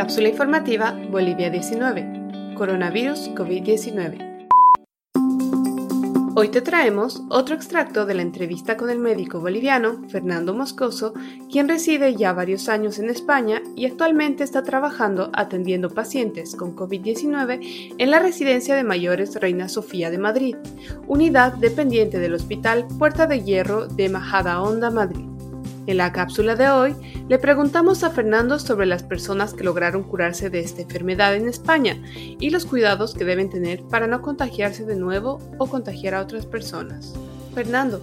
Cápsula informativa Bolivia 19. Coronavirus COVID-19. Hoy te traemos otro extracto de la entrevista con el médico boliviano Fernando Moscoso, quien reside ya varios años en España y actualmente está trabajando atendiendo pacientes con COVID-19 en la residencia de mayores Reina Sofía de Madrid, unidad dependiente del Hospital Puerta de Hierro de Majadahonda, Madrid. En la cápsula de hoy le preguntamos a Fernando sobre las personas que lograron curarse de esta enfermedad en España y los cuidados que deben tener para no contagiarse de nuevo o contagiar a otras personas. Fernando,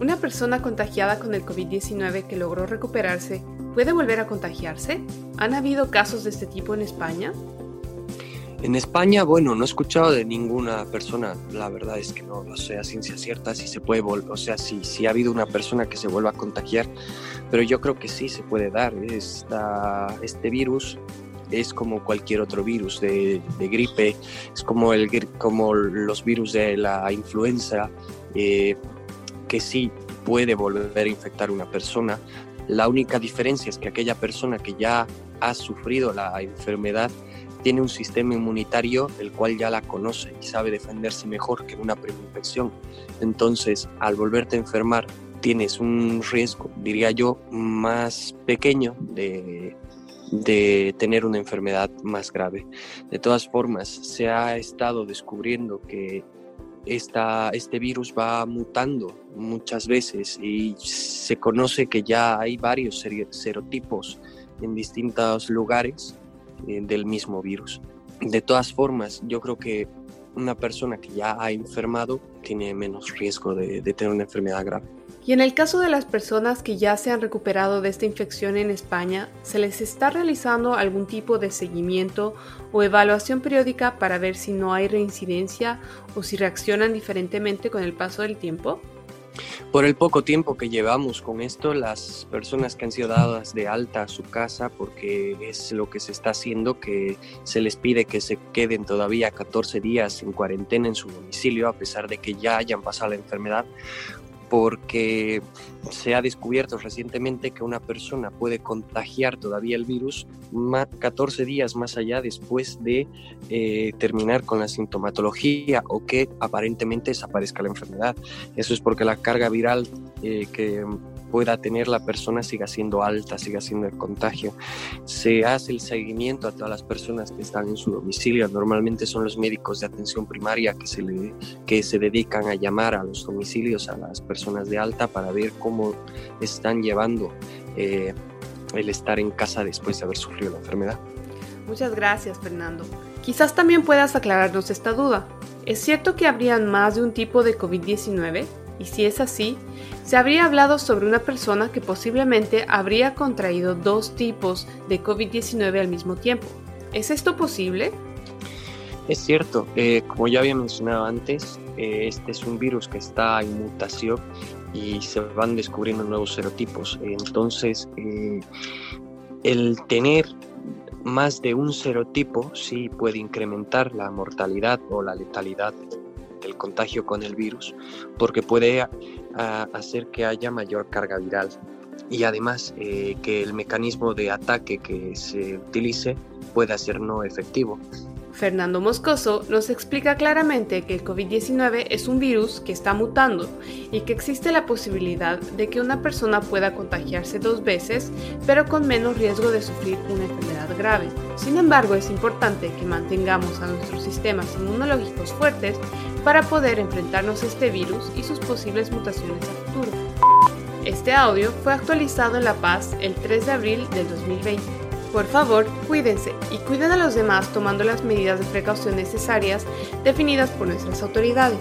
¿una persona contagiada con el COVID-19 que logró recuperarse puede volver a contagiarse? ¿Han habido casos de este tipo en España? En España, bueno, no he escuchado de ninguna persona, la verdad es que no lo sé a ciencia cierta si se puede, o sea, si, si ha habido una persona que se vuelva a contagiar, pero yo creo que sí se puede dar. Esta, este virus es como cualquier otro virus de, gripe, es como, el, como los virus de la influenza, eh, que sí puede volver a infectar una persona. La única diferencia es que aquella persona que ya ha sufrido la enfermedad tiene un sistema inmunitario el cual ya la conoce y sabe defenderse mejor que una primera infección. Entonces, al volverte a enfermar, tienes un riesgo, diría yo, más pequeño de, de tener una enfermedad más grave. De todas formas, se ha estado descubriendo que esta, este virus va mutando muchas veces y se conoce que ya hay varios serotipos en distintos lugares eh, del mismo virus. De todas formas, yo creo que una persona que ya ha enfermado tiene menos riesgo de, de, tener una enfermedad grave. Y en el caso de las personas que ya se han recuperado de esta infección en España, ¿se les está realizando algún tipo de seguimiento o evaluación periódica para ver si no hay reincidencia o si reaccionan diferentemente con el paso del tiempo? Por el poco tiempo que llevamos con esto, las personas que han sido dadas de alta a su casa, porque es lo que se está haciendo, que se les pide que se queden todavía 14 días en cuarentena en su domicilio, a pesar de que ya hayan pasado la enfermedad, porque se ha descubierto recientemente que una persona puede contagiar todavía el virus 14 días más allá después de eh, terminar con la sintomatología o que aparentemente desaparezca la enfermedad. Eso es porque la carga viral eh, que pueda tener la persona siga siendo alta, siga siendo el contagio. Se hace el seguimiento a todas las personas que están en su domicilio. Normalmente son los médicos de atención primaria que se, le, que se dedican a llamar a los domicilios a las personas de alta para ver cómo están llevando eh, el estar en casa después de haber sufrido la enfermedad. Muchas gracias, Fernando. Quizás también puedas aclararnos esta duda. ¿Es cierto que habrían más de un tipo de COVID-19? Y si es así, se habría hablado sobre una persona que posiblemente habría contraído dos tipos de COVID-19 al mismo tiempo. ¿Es esto posible? Es cierto, eh, como ya había mencionado antes, eh, este es un virus que está en mutación y se van descubriendo nuevos serotipos. Entonces, eh, el tener más de un serotipo sí puede incrementar la mortalidad o la letalidad contagio con el virus, porque puede ah, hacer que haya mayor carga viral y además eh, que el mecanismo de ataque que se utilice pueda ser no efectivo. Fernando Moscoso nos explica claramente que el COVID-19 es un virus que está mutando y que existe la posibilidad de que una persona pueda contagiarse dos veces, pero con menos riesgo de sufrir una enfermedad grave. Sin embargo, es importante que mantengamos a nuestros sistemas inmunológicos fuertes para poder enfrentarnos a este virus y sus posibles mutaciones a futuro. Este audio fue actualizado en La Paz el 3 de abril del 2020. Por favor, cuídense y cuiden a los demás tomando las medidas de precaución necesarias definidas por nuestras autoridades.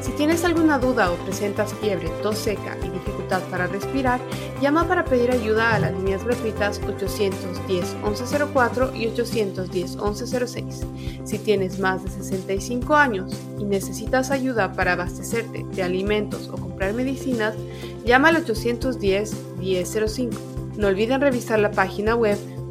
Si tienes alguna duda o presentas fiebre, tos seca y dificultad para respirar, llama para pedir ayuda a las líneas gratuitas 810-1104 y 810-1106. Si tienes más de 65 años y necesitas ayuda para abastecerte de alimentos o comprar medicinas, llama al 810-1005. No olviden revisar la página web